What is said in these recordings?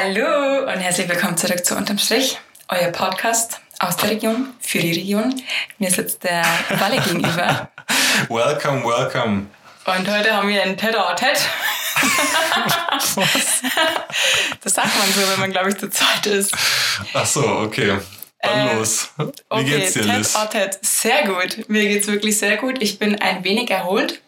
Hallo und herzlich willkommen zurück zu Unterm Strich, euer Podcast aus der Region, für die Region. Mir sitzt der Walle gegenüber. Welcome, welcome. Und heute haben wir ein Tete a Tete. Das sagt man so, wenn man, glaube ich, zu zweit ist. Ach so, okay. Dann Äh, los. Wie Okay, geht's dir, Liz? Tete a Tete. Sehr gut. Mir geht's wirklich sehr gut. Ich bin ein wenig erholt.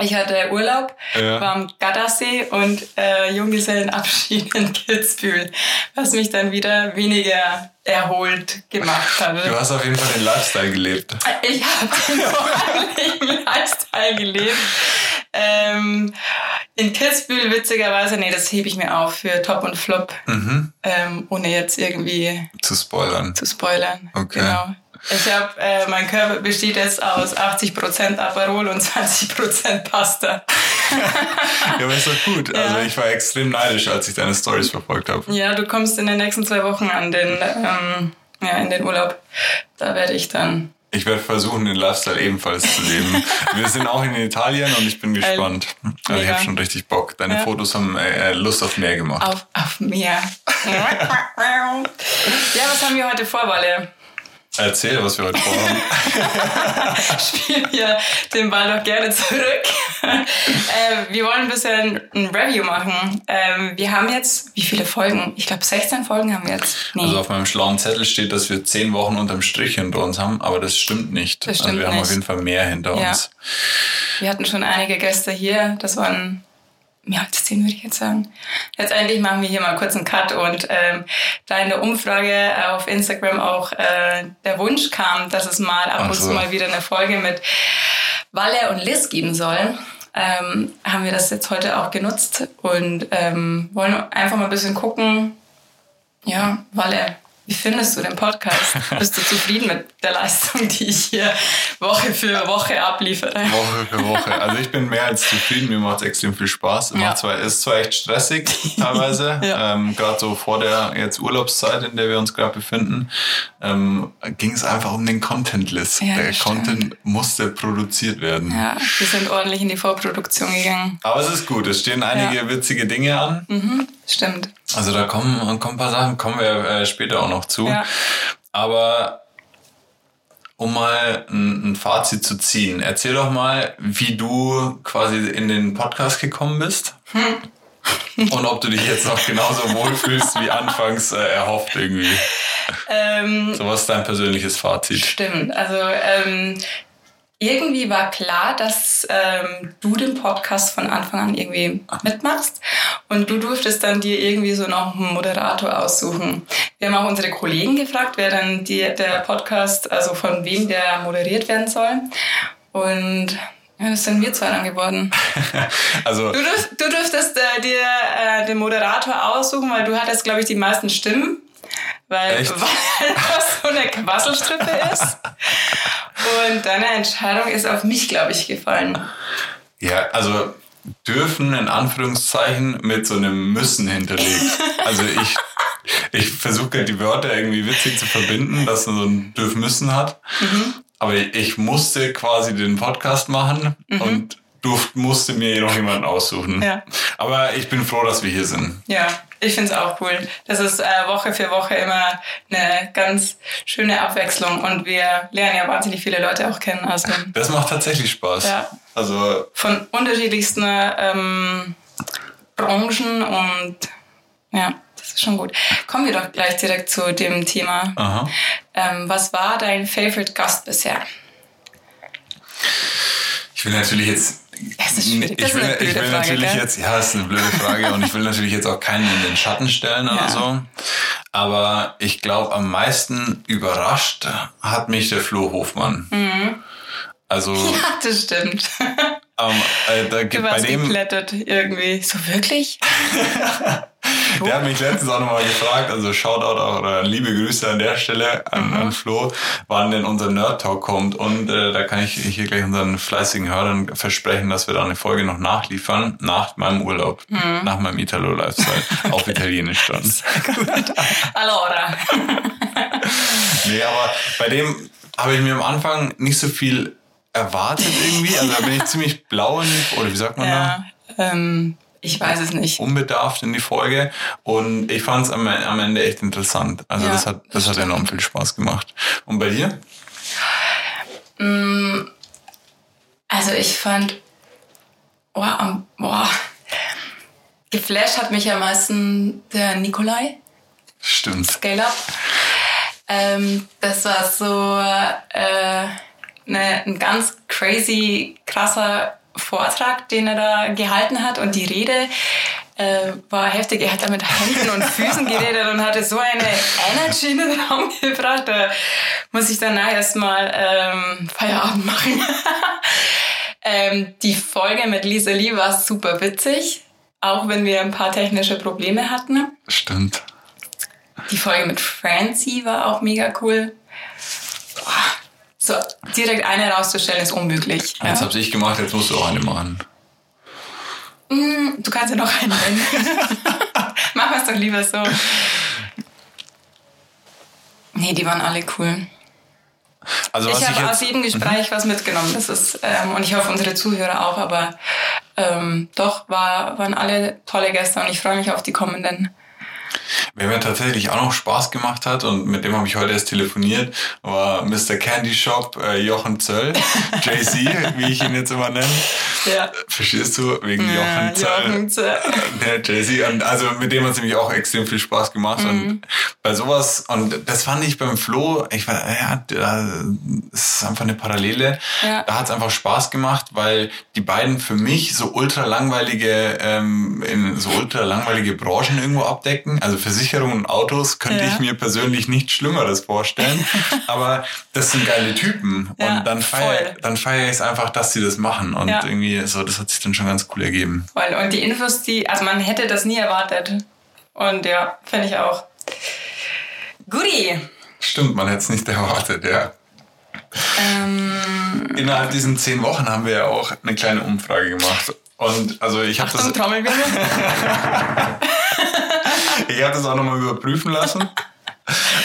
Ich hatte Urlaub, Ja. war am Gardasee und äh, Junggesellenabschied in Kitzbühel, was mich dann wieder weniger erholt gemacht hat. Du hast auf jeden Fall den Lifestyle gelebt. Ich habe den Lifestyle gelebt. Ähm, in Kitzbühel witzigerweise, nee, das hebe ich mir auf für Top und Flop, Mhm. ähm, ohne jetzt irgendwie Zu spoilern. zu spoilern. Okay. Genau. Ich habe, äh, mein Körper besteht jetzt aus 80% Aperol und 20% Pasta. Ja, aber ist doch gut. Also ich war extrem neidisch, als ich deine Stories verfolgt habe. Ja, du kommst in den nächsten zwei Wochen an den, ähm, ja, in den Urlaub. Da werde ich dann Ich werde versuchen, den Lifestyle ebenfalls zu leben. Wir sind auch in Italien und ich bin gespannt. Also ich habe schon richtig Bock. Deine Ja. Fotos haben äh, Lust auf mehr gemacht. auf, auf Meer. ja, was haben wir heute vor, Walle? Erzähl, was wir heute vorhaben. spielen wir den Ball doch gerne zurück. äh, wir wollen ein bisschen ein Review machen. Ähm, wir haben jetzt, wie viele Folgen? Ich glaube 16 Folgen haben wir jetzt. Nee, Also auf meinem schlauen Zettel steht, dass wir zehn Wochen unterm Strich hinter uns haben, aber das stimmt nicht. Das also stimmt wir haben nicht. auf jeden Fall mehr hinter Ja. uns. wir hatten schon einige Gäste hier. Das waren mehr als 10, würde ich jetzt sagen. Letztendlich machen wir hier mal kurz einen Cut und ähm, da in der Umfrage auf Instagram auch äh, der Wunsch kam, dass es mal ab und so. zu mal wieder eine Folge mit Walle und Liz geben soll, ähm, haben wir das jetzt heute auch genutzt und ähm, wollen einfach mal ein bisschen gucken. Ja, Walle, wie findest du den Podcast? Bist du zufrieden mit der Leistung, die ich hier Woche für Woche abliefere? Woche für Woche. Also ich bin mehr als zufrieden, mir macht es extrem viel Spaß. Ja. Macht zwar, ist zwar echt stressig teilweise, Ja. ähm, gerade so vor der jetzt Urlaubszeit, in der wir uns gerade befinden, ähm, ging es einfach um den Content-List. Ja, der stimmt. Content musste produziert werden. Ja, wir sind ordentlich in die Vorproduktion gegangen. Aber es ist gut, es stehen einige witzige Dinge an. Mhm, stimmt. Also da kommen, kommen ein paar Sachen, kommen wir äh, später auch noch zu. Ja. Aber um mal ein, ein Fazit zu ziehen, erzähl doch mal, wie du quasi in den Podcast gekommen bist. Hm. Und ob du dich jetzt noch genauso wohlfühlst wie anfangs äh, erhofft irgendwie. Ähm, So was ist dein persönliches Fazit? Stimmt. Also ähm, irgendwie war klar, dass ähm, du den Podcast von Anfang an irgendwie mitmachst und du durftest dann dir irgendwie so noch einen Moderator aussuchen. Wir haben auch unsere Kollegen gefragt, wer dann die, der Podcast, also von wem der moderiert werden soll. Und ja, das sind wir zwei dann geworden. Also Du, dürf, du dürftest äh, dir äh, den Moderator aussuchen, weil du hattest, glaube ich, die meisten Stimmen. Weil, Echt? weil das so eine Quasselstrippe ist. Und deine Entscheidung ist auf mich, glaube ich, gefallen. Ja, also dürfen in Anführungszeichen mit so einem müssen hinterlegt. Also ich, ich versuche die Wörter irgendwie witzig zu verbinden, dass man so ein dürf müssen hat. Aber ich musste quasi den Podcast machen und durft, musste mir jedoch jemanden aussuchen. Ja. Aber ich bin froh, dass wir hier sind. Ja, ich finde es auch cool. Das ist äh, Woche für Woche immer eine ganz schöne Abwechslung und wir lernen ja wahnsinnig viele Leute auch kennen. Also Das macht tatsächlich Spaß. Ja. Also von unterschiedlichsten ähm, Branchen und ja, das ist schon gut. Kommen wir doch gleich direkt zu dem Thema. Ähm, was war dein Favorite Gast bisher? Ich will natürlich jetzt. Ist schwierig. Das ich ist will, eine ich will Frage, natürlich gell? jetzt, ja, ist eine blöde Frage und ich will natürlich jetzt auch keinen in den Schatten stellen oder Ja. so. Aber ich glaube, am meisten überrascht hat mich der Flo Hofmann. Mhm. Also Ja, das stimmt. ähm, äh, da, Du gibt bei dem, geplättet irgendwie. So wirklich? der hat mich letztens auch nochmal gefragt, also Shoutout auch oder liebe Grüße an der Stelle an, Mhm. an Flo, wann denn unser Nerd Talk kommt. Und äh, da kann ich hier gleich unseren fleißigen Hörern versprechen, dass wir da eine Folge noch nachliefern, nach meinem Urlaub, Mhm. nach meinem Italo-Lifestyle, auf Italienisch dann. Allora. Nee, aber bei dem habe ich mir am Anfang nicht so viel erwartet irgendwie. Also da bin ich ziemlich blau in, oder wie sagt man da? Ja, ähm, Ich weiß es nicht. unbedarft in die Folge und ich fand es am, am Ende echt interessant. Also Ja, das hat, das hat enorm viel Spaß gemacht. Und bei dir? Also ich fand, am- boah, geflasht hat mich am meisten der Nikolai. Stimmt. Scale Up. Ähm, das war so äh, ne, ein ganz crazy, krasser Vortrag, den er da gehalten hat. Und die Rede äh, war heftig. Er hat da mit Händen und Füßen geredet und hatte so eine Energy in den Raum gebracht. Da muss ich danach erstmal ähm, Feierabend machen. ähm, die Folge mit Lisa Lee war super witzig. Auch wenn wir ein paar technische Probleme hatten. Stimmt. Die Folge mit Francie war auch mega cool. So, direkt eine rauszustellen ist unmöglich. Eins Ja. habe ich gemacht, jetzt musst du auch eine machen. Du kannst ja noch einen nennen. Machen wir es doch lieber so. Nee, die waren alle cool. Also Ich habe aus jedem Gespräch was mitgenommen. Das ist, ähm, und ich hoffe, unsere Zuhörer auch, aber ähm, doch war, waren alle tolle Gäste und ich freue mich auf die kommenden. Wer mir tatsächlich auch noch Spaß gemacht hat und mit dem habe ich heute erst telefoniert, war Mr. Candy Shop äh, Jochen Zöll, JC, wie ich ihn jetzt immer nenne. Ja. Verstehst du? Wegen Ja, Jochen Zöll. Jochen Zöll. Der Jay-Z. Und also mit dem hat es nämlich auch extrem viel Spaß gemacht. Mhm. Und bei sowas, und das fand ich beim Flo, ich war, ja, da ist einfach eine Parallele. Ja. Da hat es einfach Spaß gemacht, weil die beiden für mich so ultra langweilige, ähm, in so ultra langweilige Branchen irgendwo abdecken. Also Versicherungen und Autos könnte Ja. ich mir persönlich nichts Schlimmeres vorstellen. Aber das sind geile Typen. Ja, und dann feiere dann feier ich es einfach, dass sie das machen. Und Ja. irgendwie so, das hat sich dann schon ganz cool ergeben. Voll. Und die Infos, die, also man hätte das nie erwartet. Und ja, finde ich auch. Goodie. Stimmt, man hätte es nicht erwartet, ja. Ähm, Innerhalb diesen zehn Wochen haben wir ja auch eine kleine Umfrage gemacht. Und also ich habe das, Trommelwirbel. ich hab das auch nochmal überprüfen lassen.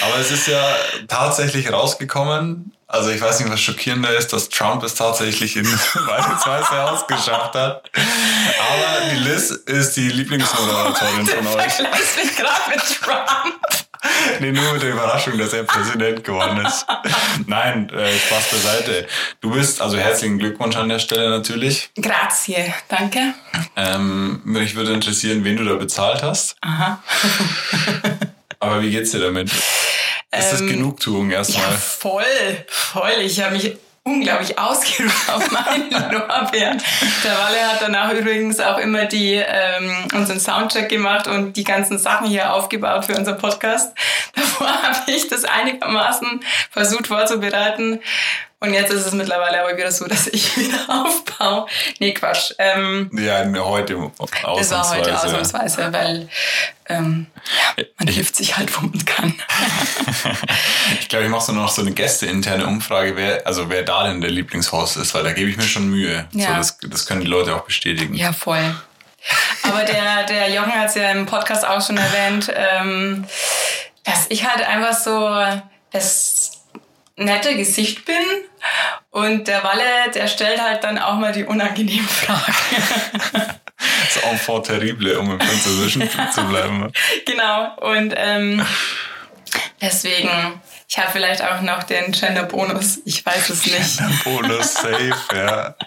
Aber es ist ja tatsächlich rausgekommen. Also ich weiß nicht, was schockierender ist, dass Trump es tatsächlich in Weißes Weiße Haus geschafft hat. Aber die Liz ist die Lieblingsmoderatorin von euch. Vergleichst mich gerade mit Trump. Nee, nur mit der Überraschung, dass er Präsident geworden ist. Nein, äh, Spaß beiseite. Du bist, also herzlichen Glückwunsch an der Stelle natürlich. Grazie, danke. Ähm, mich würde interessieren, wen du da bezahlt hast. Aha. Aber wie geht's dir damit? Ist das Ähm, Genugtuung Ja, erstmal? voll, voll. Ich habe mich unglaublich ausgeruht auf meinen Lorbeeren. Der Walle hat danach übrigens auch immer die, ähm, unseren Soundcheck gemacht und die ganzen Sachen hier aufgebaut für unseren Podcast. Davor habe ich das einigermaßen versucht vorzubereiten. Und jetzt ist es mittlerweile aber wieder so, dass ich wieder aufbaue. Nee, Quatsch. Ähm, Ja, heute das war heute ausnahmsweise. ausnahmsweise, weil ähm, ja, man hilft sich halt, wo man kann. Ich glaube, ich mache so noch so eine gästeinterne Umfrage, wer, also wer da denn der Lieblingshost ist, weil da gebe ich mir schon Mühe. Ja. So, das, das können die Leute auch bestätigen. Ja, voll. Aber der, der Jochen hat es ja im Podcast auch schon erwähnt, ähm, dass ich halt einfach so das nette Gesicht bin und der Walle, der stellt halt dann auch mal die unangenehmen Fragen. Das ist enfant terrible, um im Französischen zu bleiben. genau. Und ähm, deswegen, ich habe vielleicht auch noch den Gender-Bonus, ich weiß es nicht. Bonus safe, ja.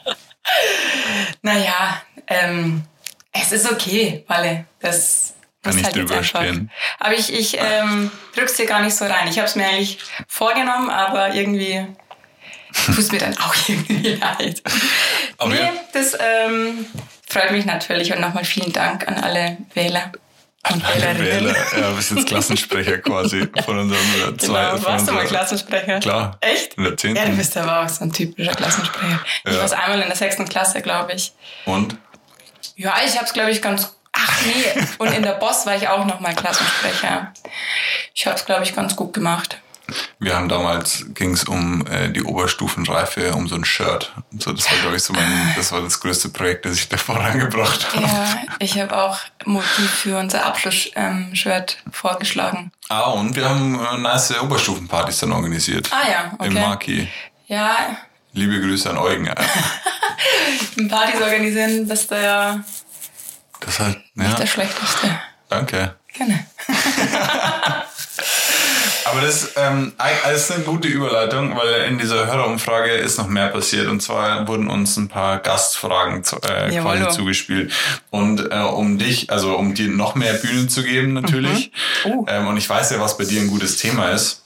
Naja, ähm, es ist okay, Walle. Das Kann ich halt drüber stehen. Aber ich, ich ähm, drück's dir gar nicht so rein. Ich habe es mir eigentlich vorgenommen, aber irgendwie tut mir dann auch irgendwie leid. Aber nee, ja. das ähm, freut mich natürlich und nochmal vielen Dank an alle Wähler und Alle Wählerinnen. Wähler, ja, du bist jetzt Klassensprecher quasi von unserem äh, zwei. Genau, von warst du mal Klassensprecher? Klar. Echt? In der 10. Ja, du bist aber auch so ein typischer Klassensprecher. Ich Ja. war einmal in der sechsten Klasse, glaube ich. Und? Ja, ich habe es, glaube ich, ganz. Ach nee, und in der Boss war ich auch nochmal Klassensprecher. Ich habe es, glaube ich, ganz gut gemacht. Wir haben damals, ging es um äh, die Oberstufenreife, um so ein Shirt. Und so, das war, glaube ich, so mein, das war das größte Projekt, das ich da vorangebracht habe. Ja, ich habe auch Motiv für unser Abschluss-Shirt vorgeschlagen. Ah, und wir haben äh, nice Oberstufenpartys dann organisiert. Ah ja, okay. Im Maki. Ja, Liebe Grüße an Eugen. Partys organisieren, dass da ja. Das Das halt, ja. Nicht der schlechteste. Danke. Gerne. Aber das, ähm, das ist eine gute Überleitung, weil in dieser Hörerumfrage ist noch mehr passiert. Und zwar wurden uns ein paar Gastfragen zu, äh, Jawollo. quasi zugespielt. Und äh, um dich, also um dir noch mehr Bühne zu geben natürlich. Mhm. Oh. Ähm, und ich weiß ja, was bei dir ein gutes Thema ist.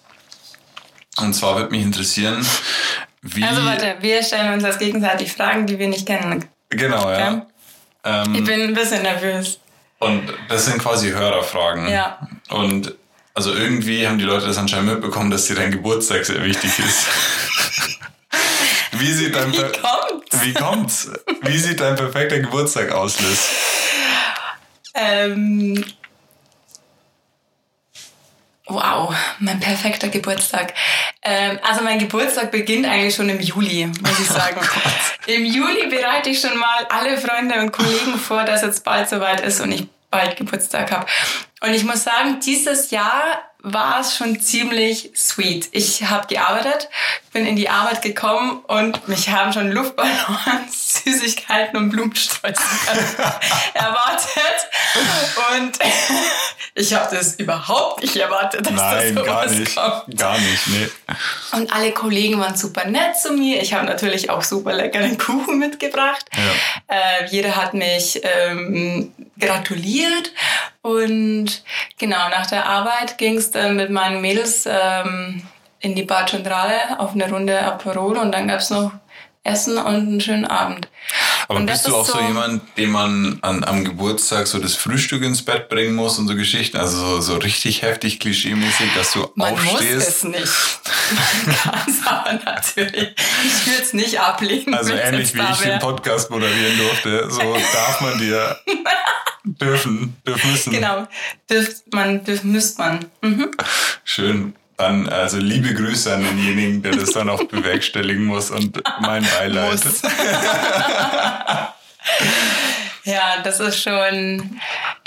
Und zwar würde mich interessieren, wie... Also warte, wir stellen uns als gegenseitig Fragen, die wir nicht kennen. Genau, ja. Ähm, Ich bin ein bisschen nervös. Und das sind quasi Hörerfragen. Ja. Und also irgendwie haben die Leute das anscheinend mitbekommen, dass dir dein Geburtstag sehr wichtig ist. Wie sieht dein Wie kommt's? Wie kommt's? Wie sieht dein perfekter Geburtstag aus, Liz? Ähm, wow, mein perfekter Geburtstag. Ähm, also mein Geburtstag beginnt eigentlich schon im Juli, muss ich sagen. Im Juli bereite ich schon mal alle Freunde und Kollegen vor, dass jetzt bald soweit ist und ich bald Geburtstag habe. Und ich muss sagen, dieses Jahr war es schon ziemlich sweet. Ich habe gearbeitet, bin in die Arbeit gekommen und mich haben schon Luftballons, Süßigkeiten und Blumensträuße erwartet. Und ich habe das überhaupt nicht erwartet, dass Nein, das gar sowas nicht. kommt. Gar nicht, nee. Und alle Kollegen waren super nett zu mir. Ich habe natürlich auch super leckeren Kuchen mitgebracht. Ja. Äh, jeder hat mich ähm, gratuliert. Und genau, nach der Arbeit ging es dann mit meinen Mädels ähm, in die Bad Centrale auf eine Runde Aperol und dann gab's noch Essen und einen schönen Abend. Aber und bist du auch ist so, jemand, dem man an, am Geburtstag so das Frühstück ins Bett bringen muss und so Geschichten? Also so, so richtig heftig klischeemäßig, dass du Man muss aufstehst? es nicht. Man kann es aber natürlich. Ich würde es nicht ablehnen. Also ähnlich wie ich den. Podcast moderieren durfte, so darf man dir dürfen, dürfen müssen. Genau, dürft man, dürft, müsst man. Mhm. Schön. Dann also liebe Grüße an denjenigen, der das dann auch bewerkstelligen muss und mein Beileid. Ja, das ist schon,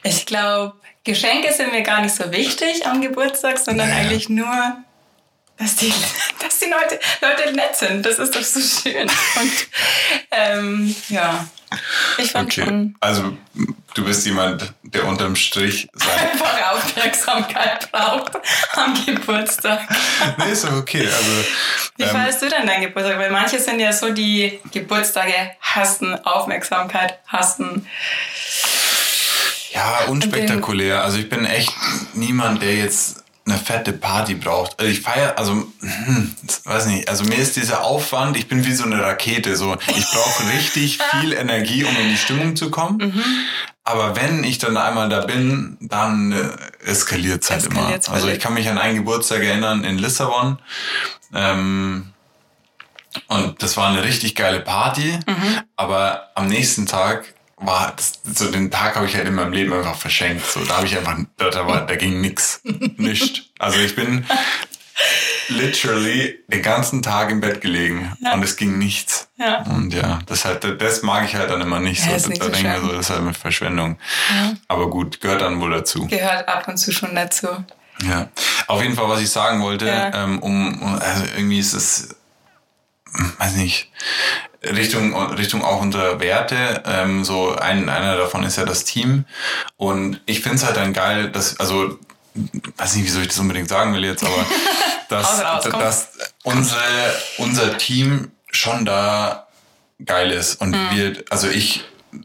ich glaube, Geschenke sind mir gar nicht so wichtig am Geburtstag, sondern Naja. eigentlich nur, dass die, dass die Leute, Leute nett sind. Das ist doch so schön. Und ähm, ja, ich fand Okay. schon Also du bist jemand, der unterm Strich sein. Aufmerksamkeit braucht am Geburtstag. Nee, ist doch okay. Also Wie ähm, feierst du denn deinen Geburtstag? Weil manche sind ja so, die Geburtstage hassen, Aufmerksamkeit hassen. ja, unspektakulär. Also ich bin echt niemand, der jetzt eine fette Party braucht. Also ich feiere, also hm, weiß nicht, also mir ist dieser Aufwand, ich bin wie so eine Rakete, so ich brauche richtig viel Energie, um in die Stimmung zu kommen. Mhm. Aber wenn ich dann einmal da bin, dann äh, eskaliert es halt immer. Eskaliert's Also ich kann mich an einen Geburtstag erinnern in Lissabon. Ähm, und das war eine richtig geile Party. Mhm. Aber am nächsten Tag war das, so den Tag habe ich halt in meinem Leben einfach verschenkt. So, da habe ich einfach, da, da, war, da ging nix. Nicht. Also ich bin literally den ganzen Tag im Bett gelegen Ja. und es ging nichts. Ja. Und ja, das halt, das mag ich halt dann immer nicht. Ja, so, nicht da so denke ich mir schön. so, das ist halt eine Verschwendung. Aber gut, gehört dann wohl dazu. Gehört ab und zu schon dazu. Ja. Auf jeden Fall, was ich sagen wollte, Ja. ähm, um, um- also irgendwie ist es, hm, weiß nicht, Richtung, Richtung auch unserer Werte. Ähm, so ein, einer davon ist ja das Team. Und ich finde es halt dann geil, dass, also, weiß nicht, wieso ich das unbedingt sagen will jetzt, aber dass, komm. dass unsere, unser Team schon da geil ist. Und Mhm. wir, also ich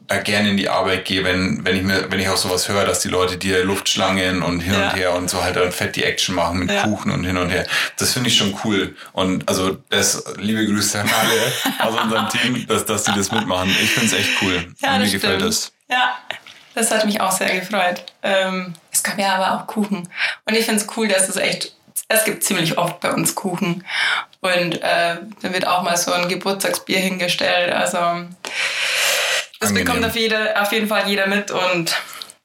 da gerne in die Arbeit gehe, wenn, wenn ich mir, wenn ich auch sowas höre, dass die Leute dir Luftschlangen und hin Ja. und her und so halt dann fett die Action machen mit Ja. Kuchen und hin und her. Das finde ich schon cool. Und also das, liebe Grüße an alle aus unserem Team, dass, dass die das mitmachen. Ich finde es echt cool. Ja, und mir das gefällt stimmt. das. Ja, das hat mich auch sehr gefreut. Ähm, es gab ja aber auch Kuchen. Und ich finde es cool, dass es echt, es gibt ziemlich oft bei uns Kuchen. Und äh, da wird auch mal so ein Geburtstagsbier hingestellt. Also das Angenehm. bekommt auf, jeder, auf jeden Fall jeder mit. Und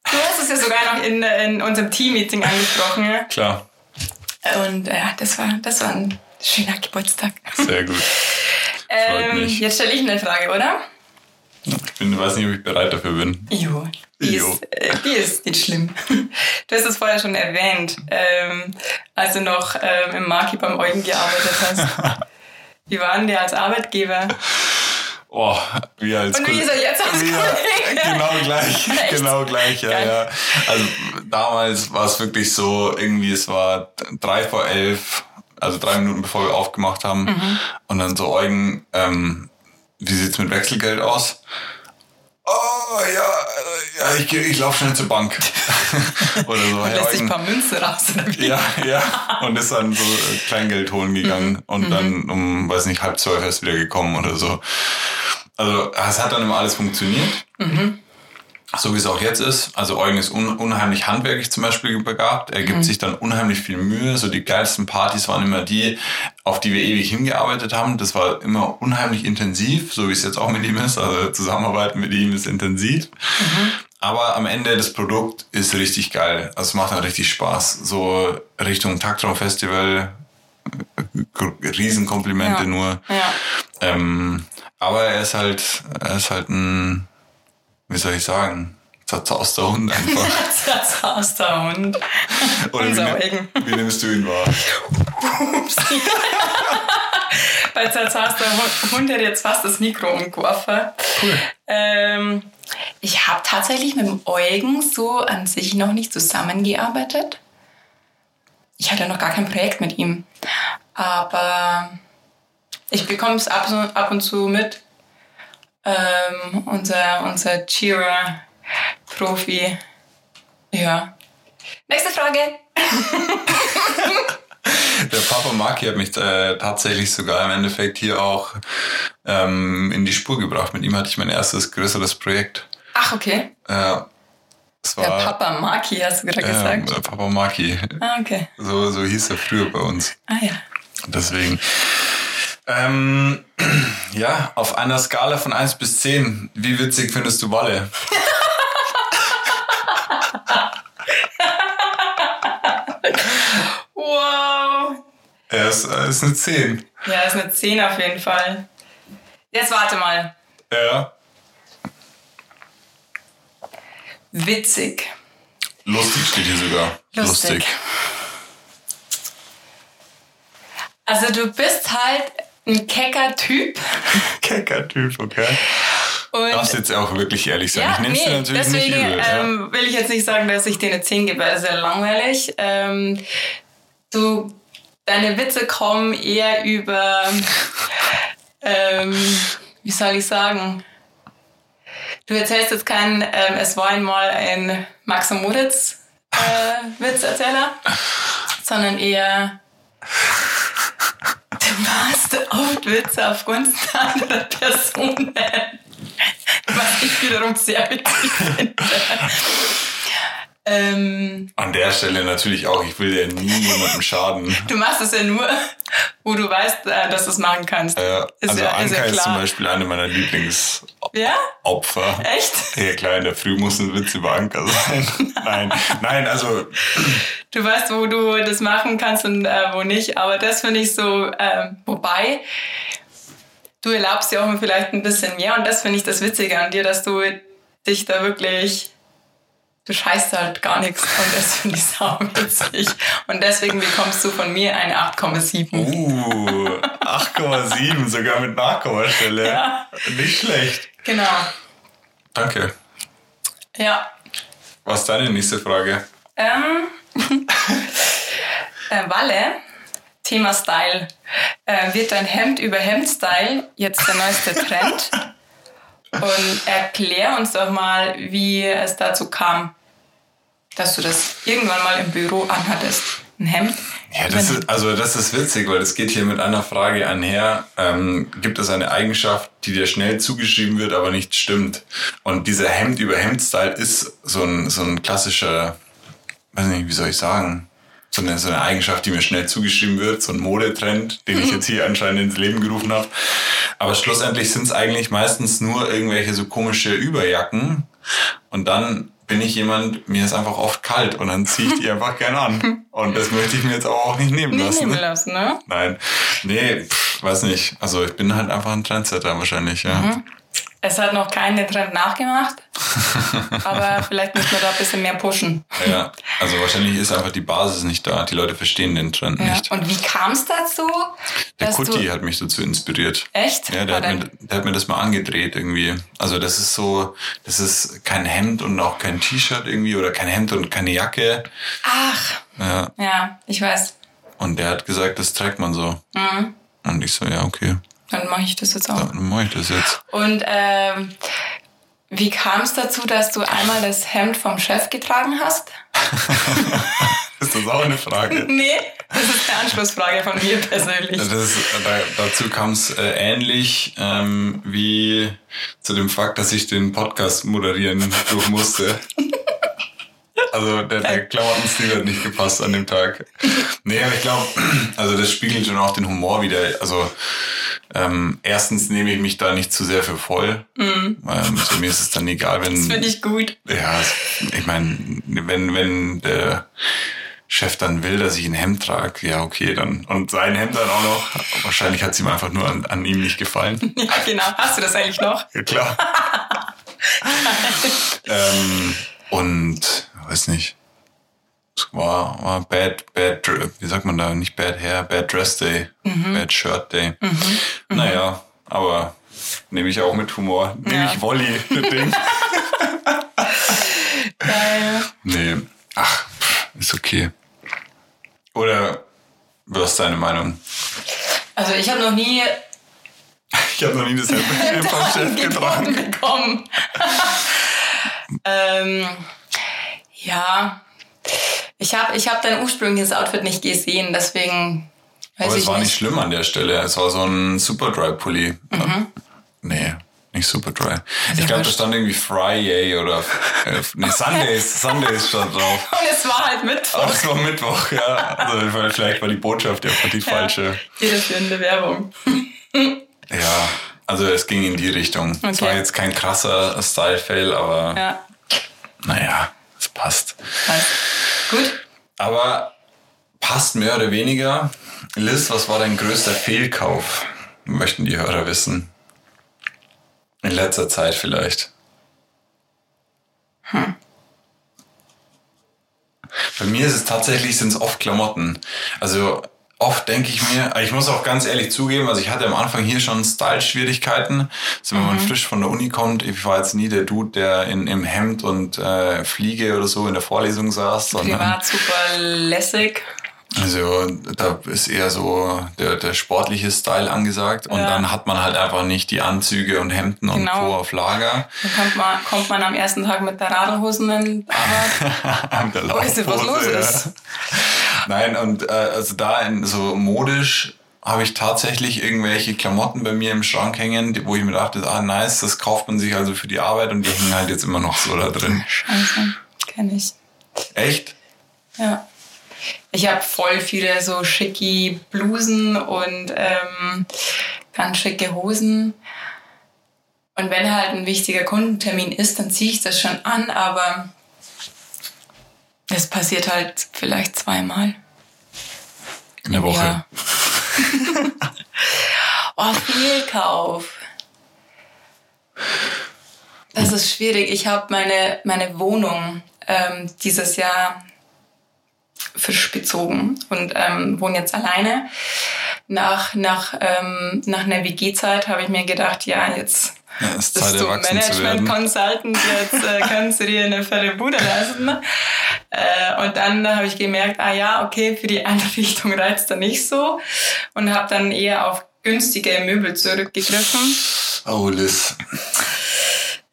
du hast es ja sogar noch in, in unserem Team-Meeting angesprochen. Ja? Klar. Und äh, ja, das war, das war ein schöner Geburtstag. Sehr gut. Ähm, jetzt stelle ich eine Frage, oder? Ich bin, weiß nicht, ob ich bereit dafür bin. Jo, die, Jo. Ist, äh, die ist nicht schlimm. Du hast es vorher schon erwähnt, ähm, als du noch ähm, im Marki beim Eugen gearbeitet hast. Wie waren die als Arbeitgeber? Oh, wie als Und wie ist er jetzt als ja, Kollege? Genau gleich, Echt? genau gleich, ja, Geil. ja. Also damals war es wirklich so, irgendwie es war drei vor elf, also drei Minuten bevor wir aufgemacht haben. Mhm. Und dann so Eugen, ähm, wie sieht's mit Wechselgeld aus? Oh, ja, ja, ich, ich laufe schnell zur Bank. Oder so, hey, Lässt sich ein paar Münzen raus. Ja, ja. Und ist dann so Kleingeld holen gegangen und dann um, weiß nicht, halb zwölf erst wieder gekommen oder so. Also es hat dann immer alles funktioniert. So wie es auch jetzt ist. Also Eugen ist un unheimlich handwerklich zum Beispiel begabt. Er gibt sich dann unheimlich viel Mühe. So die geilsten Partys waren immer die, auf die wir ewig hingearbeitet haben. Das war immer unheimlich intensiv, so wie es jetzt auch mit ihm ist. Also Zusammenarbeiten mit ihm ist intensiv. Aber am Ende das Produkt ist richtig geil. Also es macht dann richtig Spaß. So Richtung Taktraum-Festival, äh, Riesenkomplimente Ja. nur. Ja. Ähm, aber er ist halt, er ist halt ein, wie soll ich sagen, zerzauster Hund einfach. Das aus der Hund. Oder wie, Unser nimm- Eugen. wie nimmst du ihn wahr? Bei zerzauster Hund hätte jetzt fast das Mikro umgeworfen. Cool. Ähm, ich habe tatsächlich mit dem Eugen so an sich noch nicht zusammengearbeitet. Ich hatte noch gar kein Projekt mit ihm. Aber ich bekomme es ab, ab und zu mit. Ähm, unser unser Cheerer-Profi. Ja. Nächste Frage. Der Papa Maki hat mich äh, tatsächlich sogar im Endeffekt hier auch ähm, in die Spur gebracht. Mit ihm hatte ich mein erstes größeres Projekt. Ach, okay. Äh, es Der war Papa Maki, hast du gerade ja, gesagt. der Papa Maki. Ah, okay. So, so hieß er früher bei uns. Ah ja. Deswegen. Ähm, ja, auf einer Skala von 1 bis 10, wie witzig findest du Walle? Wow. Er ist, er ist eine 10. Ja, ist eine 10 auf jeden Fall. Jetzt warte mal. Ja. Witzig. Lustig steht hier sogar. Lustig. Also du bist halt ein kecker Typ. Kecker Typ, okay. Und Darfst jetzt auch wirklich ehrlich sein. ja, ich nehme es dir nee, natürlich deswegen nicht übel. ja. ähm, will ich jetzt nicht sagen, dass ich dir eine 10 gebe, weil das ist ja langweilig. Ähm, du, deine Witze kommen eher über, ähm, wie soll ich sagen, du erzählst jetzt keinen, ähm, es war einmal ein Max und Moritz äh, Witzerzähler, sondern eher, du machst oft Witze auf Gunsten anderer Personen. Was ich wiederum sehr witzig finde. ähm, An der Stelle natürlich auch, ich will ja nie jemandem schaden. du machst es ja nur, wo du weißt, äh, dass du es machen kannst. Äh, ist also ja, Anka ist ja ist zum. Beispiel eine meiner Lieblingsopfer. ja? Echt? Ja klar, in der Früh muss ein Witz über Anka sein. nein, nein, also Du weißt, wo du das machen kannst und äh, wo nicht. Aber das finde ich so, ähm, wobei, du erlaubst dir auch vielleicht ein bisschen mehr und das finde ich das Witzige an dir, dass du dich da wirklich, du scheißt halt gar nichts und das finde ich sau witzig. Und deswegen bekommst du von mir eine 8,7. uh, 8,7, sogar mit Nachkommastelle. Ja. Nicht schlecht. Genau. Danke. Ja. Was ist deine nächste Frage? Ähm, äh, Walle, Thema Style. Äh, wird dein Hemd über Hemd-Style jetzt der neueste Trend? Und erklär uns doch mal, wie es dazu kam, dass du das irgendwann mal im Büro anhattest. Ein Hemd? Ja, das ist, also das ist witzig, weil das geht hier mit einer Frage einher. Ähm, gibt es eine Eigenschaft, die dir schnell zugeschrieben wird, aber nicht stimmt? Und dieser Hemd über Hemd-Style ist so ein, so ein klassischer, weiß nicht, wie soll ich sagen? So eine, so eine Eigenschaft, die mir schnell zugeschrieben wird, so ein Modetrend, den ich jetzt hier anscheinend ins Leben gerufen habe. Aber schlussendlich sind es eigentlich meistens nur irgendwelche so komische Überjacken. Und dann bin ich jemand, mir ist einfach oft kalt und dann ziehe ich die einfach gern an. Und das möchte ich mir jetzt auch nicht nehmen Nicht lassen. nehmen lassen, ne? Nein, nee, pff, weiß nicht. Also ich bin halt einfach ein Trendsetter wahrscheinlich, ja. Es hat noch keine Trend nachgemacht. Aber vielleicht müssen wir da ein bisschen mehr pushen. Ja, also wahrscheinlich ist einfach die Basis nicht da. Die Leute verstehen den Trend Ja. nicht. Und wie kam es dazu? Der du- hat mich dazu inspiriert. Echt? Ja, der War hat, mir, der hat mir das mal angedreht irgendwie. Also das ist so, das ist kein Hemd und auch kein T-Shirt irgendwie oder kein Hemd und keine Jacke. Ach, Ja. ja, ich weiß. Und der hat gesagt, das trägt man so. Mhm. Und ich so, ja, okay, Dann mache ich das jetzt auch. dann mache ich das jetzt. Und ähm, wie kam es dazu, dass du einmal das Hemd vom Chef getragen hast? Ist das auch eine Frage? Nee, das ist eine Anschlussfrage von mir persönlich. Das, da, dazu kam es äh, ähnlich ähm, wie zu dem Fakt, dass ich den Podcast moderieren durch musste. Also der, der Klamottenstil hat nicht gepasst an dem Tag. Nee, aber ich glaube, also das spiegelt schon auch den Humor wieder. Also ähm, erstens nehme ich mich da nicht zu sehr für voll. Ähm, so mir ist es dann egal, wenn... Mhm. Das finde ich gut. Ja, ich meine, wenn, wenn der Chef dann will, dass ich ein Hemd trage, ja, okay, dann. Und sein Hemd dann auch noch. Wahrscheinlich hat es ihm einfach nur an, an ihm nicht gefallen. Ja, genau. Hast du das eigentlich noch? Ja, klar. ähm, und, weiß nicht. Es war, war bad, bad, wie sagt man da, nicht bad hair, bad dress day, bad shirt day. Naja, aber nehme ich auch mit Humor. Nehme Ja. ich Wolli, das Ding. Geil. Nee, ach, ist okay. Oder was ist deine Meinung? Also ich habe noch nie Ich habe noch nie das Hemd vom Chef getragen. bekommen. ähm, ja, ich habe ich hab dein ursprüngliches Outfit nicht gesehen, deswegen weiß Aber ich es war nicht nicht. schlimm an der Stelle. Es war so ein Superdry-Pulli. Nee, nicht Superdry. Ich glaube, da stand irgendwie Friday oder äh, nee, Sundays. Sundays stand drauf. Und es war halt Mittwoch. Aber es war Mittwoch, ja. Also vielleicht war die Botschaft einfach die falsche. Irreführende Werbung. Ja, also es ging in die Richtung. Es Okay. war jetzt kein krasser Style-Fail, aber Ja, naja, es passt. passt. Gut. Aber passt mehr oder weniger. Liz, was war dein größter Fehlkauf? Möchten die Hörer wissen. In letzter Zeit vielleicht. Bei mir ist es tatsächlich, sind es oft Klamotten. Also oft denke ich mir, ich muss auch ganz ehrlich zugeben, also ich hatte am Anfang hier schon Style-Schwierigkeiten. Also wenn man frisch von der Uni kommt, ich war jetzt nie der Dude, der in, im Hemd und äh, Fliege oder so in der Vorlesung saß, sondern Privat super lässig. also da ist eher so der, der sportliche Style angesagt und Ja. dann hat man halt einfach nicht die Anzüge und Hemden und Genau. Co. auf Lager. Dann kommt man, kommt man am ersten Tag mit der Radlhosen in Arbeit. Mit der Weißt du, was Laufhose, los ja. ist? Nein, und äh, also da in so modisch habe ich tatsächlich irgendwelche Klamotten bei mir im Schrank hängen, die- wo ich mir dachte, ah nice, das kauft man sich also für die Arbeit und die hängen halt jetzt immer noch so da drin. Scheiße, kenn ich. Echt? Ja. Ich habe voll viele so schicki Blusen und ähm, ganz schicke Hosen. Und wenn halt ein wichtiger Kundentermin ist, dann ziehe ich das schon an, aber es passiert halt vielleicht zweimal. In der Woche. Ja. oh, Fehlkauf. Das ist schwierig. Ich habe meine, meine Wohnung ähm, dieses Jahr frisch bezogen und ähm, wohne jetzt alleine. Nach, nach, ähm, nach einer WG-Zeit habe ich mir gedacht, ja, jetzt Ja, bist du erwachsen zu Management werden. Consultant, jetzt äh, kannst du dir eine fette Bude leisten. Äh, und dann habe ich gemerkt, ah ja, okay, für die Einrichtung reizt er nicht so und habe dann eher auf günstige Möbel zurückgegriffen. Oh, Liz.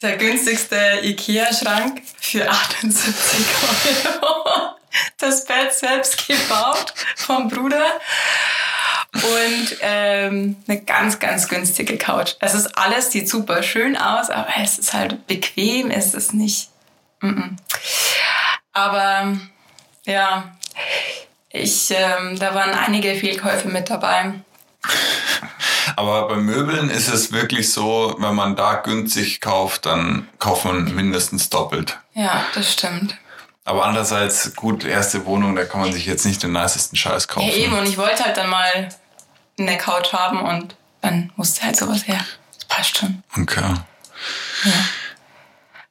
Der günstigste Ikea-Schrank für 78 Euro. Das Bett selbst gebaut vom Bruder. Und ähm, eine ganz, ganz günstige Couch. Es ist alles, sieht super schön aus, aber es ist halt bequem, es ist nicht. Mm -mm. Aber ja, ich, ähm, da waren einige Fehlkäufe mit dabei. Aber bei Möbeln ist es wirklich so, wenn man da günstig kauft, dann kauft man mindestens doppelt. Ja, das stimmt. Aber andererseits, gut, erste Wohnung, da kann man sich jetzt nicht den nicesten Scheiß kaufen. Ja, eben, und ich wollte halt dann mal eine Couch haben und dann musste halt sowas her. Das passt schon. Okay.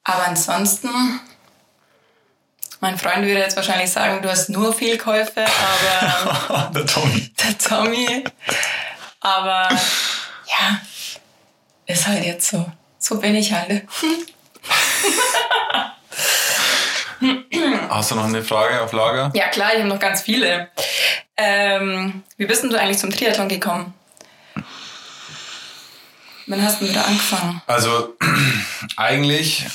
Aber ansonsten, mein Freund würde jetzt wahrscheinlich sagen, du hast nur Fehlkäufe, aber der Tommy. der Tommy. Aber ja, ist halt jetzt so. So bin ich halt. Hast du noch eine Frage auf Lager? Ja klar, ich habe noch ganz viele. Ähm, wie bist denn du eigentlich zum Triathlon gekommen? Wann hast du wieder angefangen? Also eigentlich,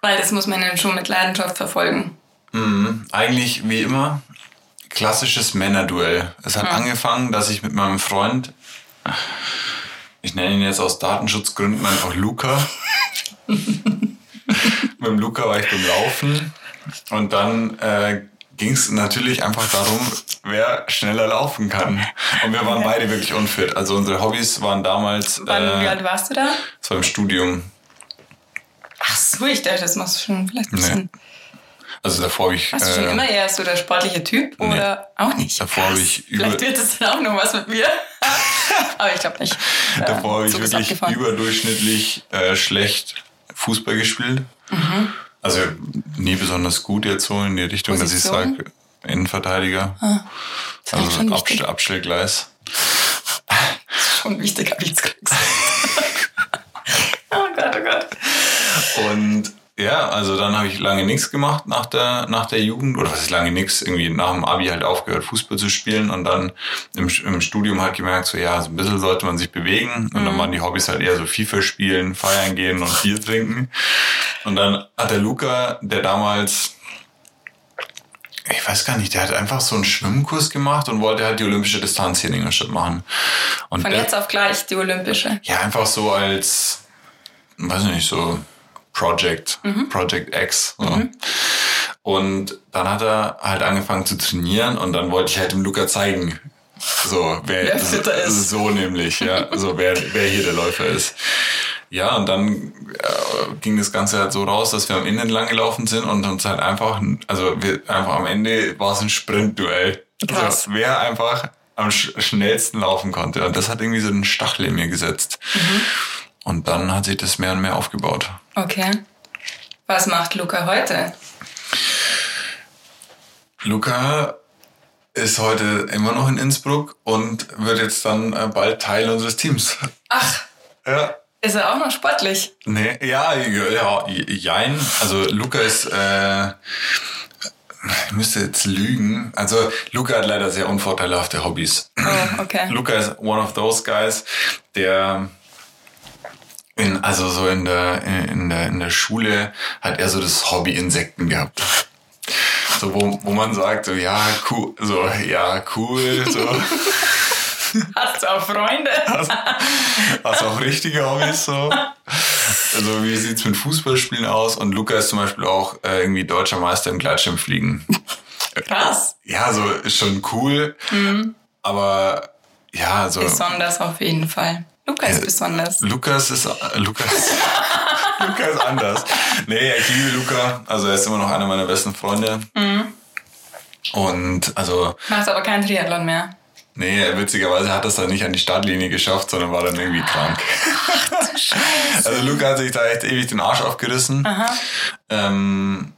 Weil das muss man ja schon mit Leidenschaft verfolgen. Mh, eigentlich wie immer klassisches Männerduell. Es hat angefangen, dass ich mit meinem Freund, ich nenne ihn jetzt aus Datenschutzgründen einfach Luca. mit dem Luca war ich beim Laufen und dann äh, ging es natürlich einfach darum, wer schneller laufen kann. Und wir waren beide wirklich unfit. Also unsere Hobbys waren damals, Wann, wie äh, alt warst du da? das war im Studium. Ach so, ich dachte, das machst du schon vielleicht ein Nee. Also davor habe ich. Warst du schon äh, immer eher so der sportliche Typ nee. oder auch nicht? Davor habe ich über- Vielleicht wird es dann auch noch was mit mir. Aber ich glaube nicht. Davor habe ich Zug ist wirklich abgefahren. überdurchschnittlich äh, schlecht Fußball gespielt. Mhm. Also nie besonders gut jetzt so in die Richtung, dass ich sage, Innenverteidiger. Halt Also schon Abstell wichtig. Abstellgleis. Schon wichtig, habe ich jetzt gesagt. oh Gott, oh Gott. Und ja, also dann habe ich lange nichts gemacht nach der, nach der Jugend. Oder was ist lange nichts? Irgendwie nach dem Abi halt aufgehört, Fußball zu spielen. Und dann im, im Studium halt gemerkt, so ja, so ein bisschen sollte man sich bewegen. Und dann waren die Hobbys halt eher so FIFA spielen, feiern gehen und Bier trinken. Und dann hat der Luca, der damals ich weiß gar nicht, der hat einfach so einen Schwimmkurs gemacht und wollte halt die olympische Distanz hier in Ingolstadt machen. Und Von der- jetzt auf gleich die Olympische. ja, einfach so als, weiß nicht, so Project, Mhm. Project X. So. Und dann hat er halt angefangen zu trainieren und dann wollte ich halt dem Luca zeigen, so, wer, Wer fitter ist. so nämlich, ja, so wer, wer hier der Läufer ist. Ja, und dann äh, ging das Ganze halt so raus, dass wir am Ende entlang gelaufen sind und uns halt einfach, also wir einfach am Ende war es ein Sprintduell. Krass. Also, wer einfach am sch schnellsten laufen konnte. Und das hat irgendwie so einen Stachel in mir gesetzt. Und dann hat sich das mehr und mehr aufgebaut. Okay. Was macht Luca heute? Luca ist heute immer noch in Innsbruck und wird jetzt dann äh, bald Teil unseres Teams. Ach, Ja. ist er auch noch sportlich? Nee, ja, ja, jein. Also Luca ist, äh, ich müsste jetzt lügen. Also Luca hat leider sehr unvorteilhafte Hobbys. Oh, okay. Luca ist one of those guys, der in, also so in der, in der, in der Schule hat er so das Hobby Insekten gehabt. So, wo, wo man sagt, so, ja, cool, so, ja, cool, so. Hast du auch Freunde? Hast auch richtige Hobbys, so. Also, wie sieht's mit Fußballspielen aus? Und Luca ist zum Beispiel auch äh, irgendwie deutscher Meister im Gleitschirmfliegen. Krass. Ja, so, ist schon cool. Aber, ja, so. Besonders auf jeden Fall. Luca ist besonders. Lukas ist Lukas. Lukas ist anders. Nee, ich liebe Luca. Also er ist immer noch einer meiner besten Freunde. Und also, Macht aber kein Triathlon mehr. nee, witzigerweise hat er es dann nicht an die Startlinie geschafft, sondern war dann irgendwie krank. also Luca hat sich da echt ewig den Arsch aufgerissen. Ähm,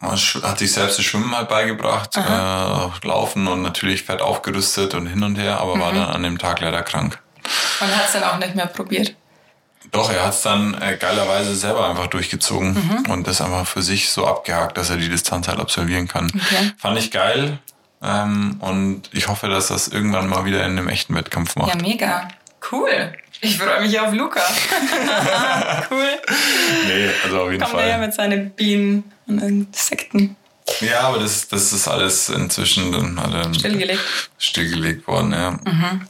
hat sich selbst das Schwimmen halt beigebracht, äh, Laufen und natürlich fett aufgerüstet und hin und her, aber war dann an dem Tag leider krank. Und hat es dann auch nicht mehr probiert. Doch, er hat es dann äh, geilerweise selber einfach durchgezogen Mhm. und das einfach für sich so abgehakt, dass er die Distanz halt absolvieren kann. Okay. Fand ich geil ähm, und ich hoffe, dass das irgendwann mal wieder in einem echten Wettkampf macht. Ja, mega. Cool. Ich freue mich auf Luca. cool. Nee, also auf jeden Kommt er ja Fall. mit seinen Bienen und Insekten Ja, aber das, das ist alles inzwischen dann er stillgelegt. stillgelegt worden. Ja. Mhm,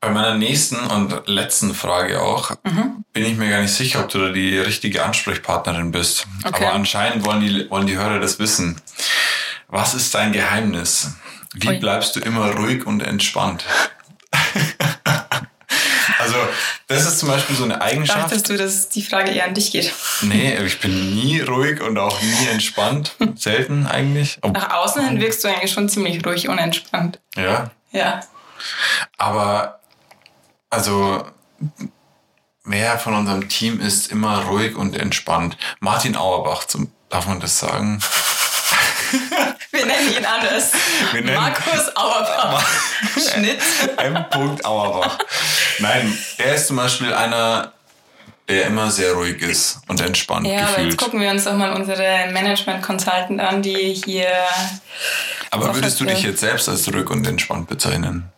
Bei meiner nächsten und letzten Frage auch Mhm. bin ich mir gar nicht sicher, ob du da die richtige Ansprechpartnerin bist. Okay. Aber anscheinend wollen die, wollen die Hörer das wissen. Was ist dein Geheimnis? Wie Ui. bleibst du immer ruhig und entspannt? also, das ist zum Beispiel so eine Eigenschaft. Dachtest du, dass die Frage eher an dich geht? Nee, ich bin nie ruhig und auch nie entspannt. Selten eigentlich. Ob, Nach außen hin wirkst du eigentlich schon ziemlich ruhig und entspannt. ja, Ja. Aber, also, wer von unserem Team ist immer ruhig und entspannt? Martin Auerbach, zum, darf man das sagen? Wir nennen ihn anders. Nennen- Markus Auerbach. Schnitt. M. Auerbach. Nein, er ist zum Beispiel einer, der immer sehr ruhig ist und entspannt Ja, aber jetzt gefühlt. gucken wir uns doch mal unsere Management-Consultant an, die hier. Aber würdest du? dich jetzt selbst als ruhig und entspannt bezeichnen?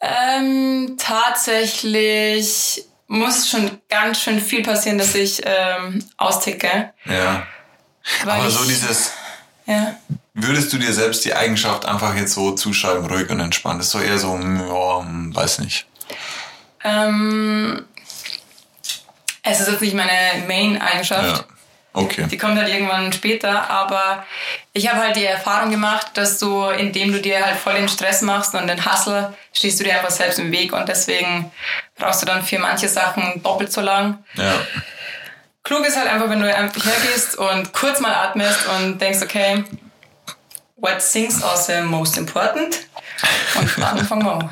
Ähm, tatsächlich muss schon ganz schön viel passieren, dass ich ähm, austicke. Ja. Weil Aber ich, so dieses, Ja. würdest du dir selbst die Eigenschaft einfach jetzt so zuschreiben, ruhig und entspannt? ist so eher so, hm, ja, hm, weiß nicht. Ähm, es ist jetzt nicht meine Main-Eigenschaft. Ja. Okay. Die kommt halt irgendwann später, aber ich habe halt die Erfahrung gemacht, dass du, indem du dir halt voll den Stress machst und den Hustle, stehst du dir einfach selbst im Weg und deswegen brauchst du dann für manche Sachen doppelt so lang. Ja. Klug ist halt einfach, wenn du einfach hergehst und kurz mal atmest und denkst, okay, what things are the most important? Und dann fangen wir an.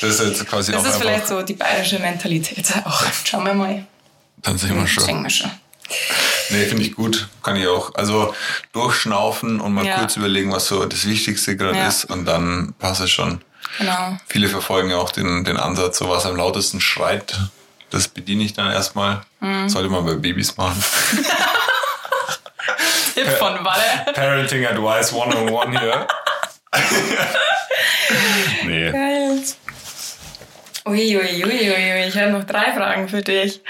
Das ist jetzt quasi Das auch ist einfach, vielleicht so die bayerische Mentalität auch. Schauen wir mal. dann sehen wir schon. Sehen wir schon. Nee, finde ich gut. Kann ich auch. Also durchschnaufen und mal Ja. kurz überlegen, was so das Wichtigste gerade Ja. ist und dann passt es schon. Genau. Viele verfolgen ja auch den, den Ansatz, so was am lautesten schreit. Das bediene ich dann erstmal. Mhm. Sollte man bei Babys machen. Tipp von Walle. Parenting Advice 101 hier. nee. Geil. Uiuiuiui, ui, ui. ich habe noch drei Fragen für dich.